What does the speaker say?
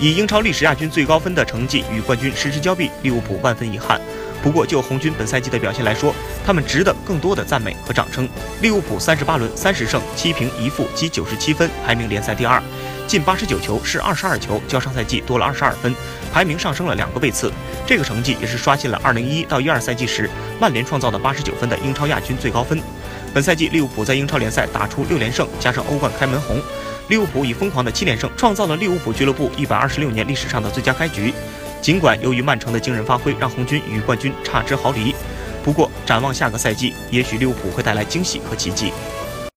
以英超历史亚军最高分的成绩与冠军失之交臂，利物浦万分遗憾。不过就红军本赛季的表现来说，他们值得更多的赞美和掌声。利物浦三十八轮三十胜七平一负，积九十七分，排名联赛第二。进八十九球，是二十二球，较上赛季多了二十二分，排名上升了两个位次。这个成绩也是刷新了二零一一到一二赛季时曼联创造的八十九分的英超亚军最高分。本赛季利物浦在英超联赛打出六连胜，加上欧冠开门红，利物浦以疯狂的七连胜创造了利物浦俱乐部一百二十六年历史上的最佳开局。尽管由于曼城的惊人发挥让红军与冠军差之毫厘，不过展望下个赛季，也许利物浦会带来惊喜和奇迹。